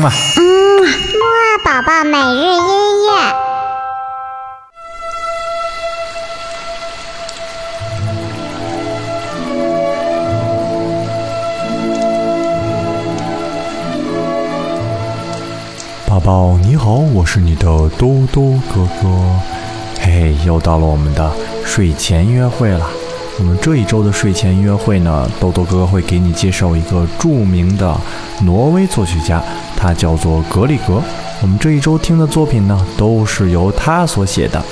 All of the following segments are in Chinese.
嗯啊，嗯，木二宝宝每日音乐。宝宝你好，我是你的多多哥哥。嘿，又到了我们的睡前约会了。我们这一周的睡前约会呢，豆豆哥哥会给你介绍一个著名的挪威作曲家，他叫做格里格。我们这一周听的作品呢，都是由他所写的。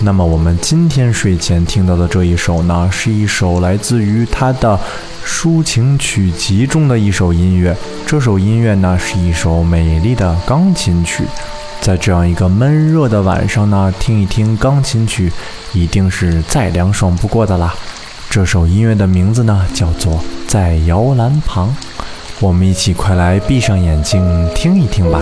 那么我们今天睡前听到的这一首呢，是一首来自于他的抒情曲集中的一首音乐。这首音乐呢，是一首美丽的钢琴曲。在这样一个闷热的晚上呢，听一听钢琴曲，一定是再凉爽不过的啦。这首音乐的名字呢，叫做《在摇篮旁》。我们一起快来闭上眼睛听一听吧。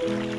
嗯。